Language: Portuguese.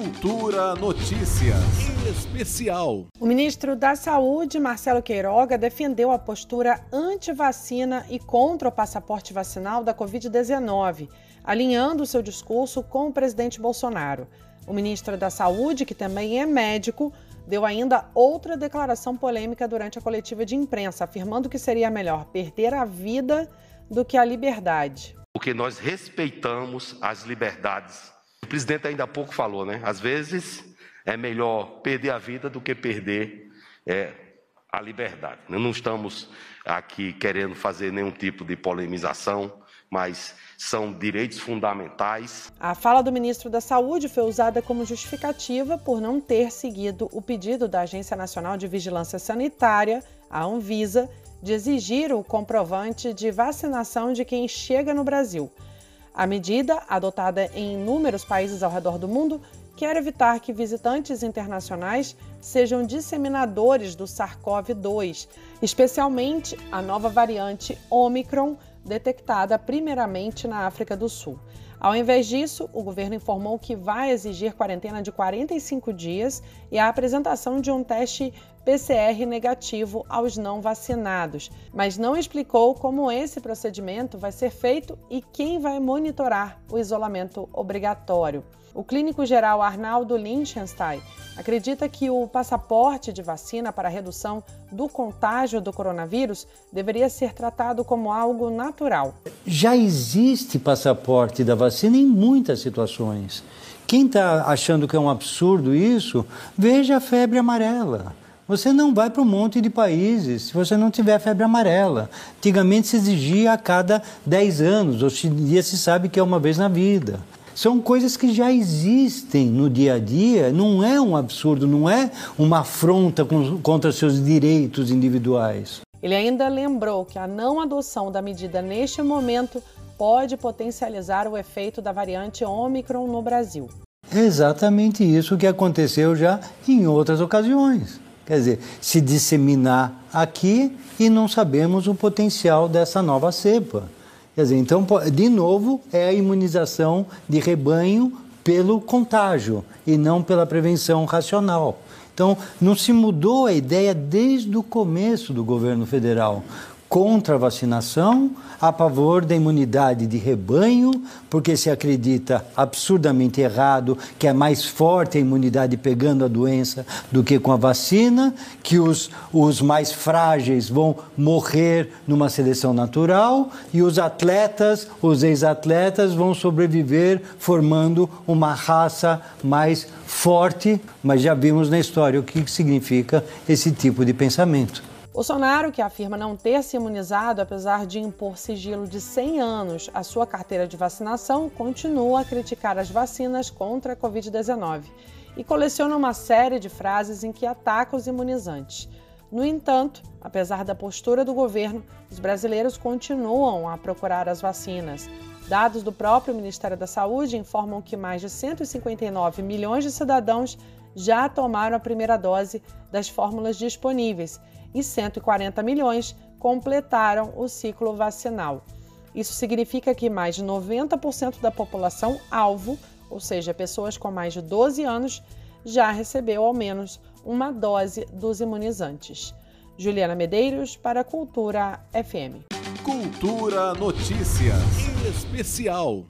Cultura Notícias Especial. O ministro da Saúde, Marcelo Queiroga, defendeu a postura anti-vacina e contra o passaporte vacinal da Covid-19, alinhando seu discurso com o presidente Bolsonaro. O ministro da Saúde, que também é médico, deu ainda outra declaração polêmica durante a coletiva de imprensa, afirmando que seria melhor perder a vida do que a liberdade. Porque nós respeitamos as liberdades presidente ainda há pouco falou, né? Às vezes é melhor perder a vida do que perder é, a liberdade. Não estamos aqui querendo fazer nenhum tipo de polemização, mas são direitos fundamentais. A fala do ministro da Saúde foi usada como justificativa por não ter seguido o pedido da Agência Nacional de Vigilância Sanitária, a Anvisa, de exigir o comprovante de vacinação de quem chega no Brasil. A medida, adotada em inúmeros países ao redor do mundo, quer evitar que visitantes internacionais sejam disseminadores do SARS-CoV-2, especialmente a nova variante Omicron, detectada primeiramente na África do Sul. Ao invés disso, o governo informou que vai exigir quarentena de 45 dias e a apresentação de um teste PCR negativo aos não vacinados, mas não explicou como esse procedimento vai ser feito e quem vai monitorar o isolamento obrigatório. O clínico geral Arnaldo Linchenstein acredita que o passaporte de vacina para redução do contágio do coronavírus deveria ser tratado como algo natural. Já existe passaporte da vacina em muitas situações. Quem está achando que é um absurdo isso, veja a febre amarela. Você não vai para um monte de países se você não tiver febre amarela. Antigamente se exigia a cada 10 anos, hoje em dia se sabe que é uma vez na vida. São coisas que já existem no dia a dia, não é um absurdo, não é uma afronta contra seus direitos individuais. Ele ainda lembrou que a não adoção da medida neste momento pode potencializar o efeito da variante Omicron no Brasil. É exatamente isso que aconteceu já em outras ocasiões. Quer dizer, se disseminar aqui e não sabemos o potencial dessa nova cepa. Quer dizer, então, de novo, é a imunização de rebanho pelo contágio e não pela prevenção racional. Então, não se mudou a ideia desde o começo do governo federal contra a vacinação, a favor da imunidade de rebanho, porque se acredita absurdamente errado que é mais forte a imunidade pegando a doença do que com a vacina, que os, os mais frágeis vão morrer numa seleção natural e os atletas, os ex-atletas, vão sobreviver formando uma raça mais forte, mas já vimos na história o que significa esse tipo de pensamento. Bolsonaro, que afirma não ter se imunizado apesar de impor sigilo de 100 anos à sua carteira de vacinação, continua a criticar as vacinas contra a Covid-19 e coleciona uma série de frases em que ataca os imunizantes. No entanto, apesar da postura do governo, os brasileiros continuam a procurar as vacinas. Dados do próprio Ministério da Saúde informam que mais de 159 milhões de cidadãos já tomaram a primeira dose das fórmulas disponíveis e 140 milhões completaram o ciclo vacinal. Isso significa que mais de 90% da população alvo, ou seja, pessoas com mais de 12 anos, já recebeu ao menos uma dose dos imunizantes. Juliana Medeiros para Cultura FM. Cultura Notícias Especial.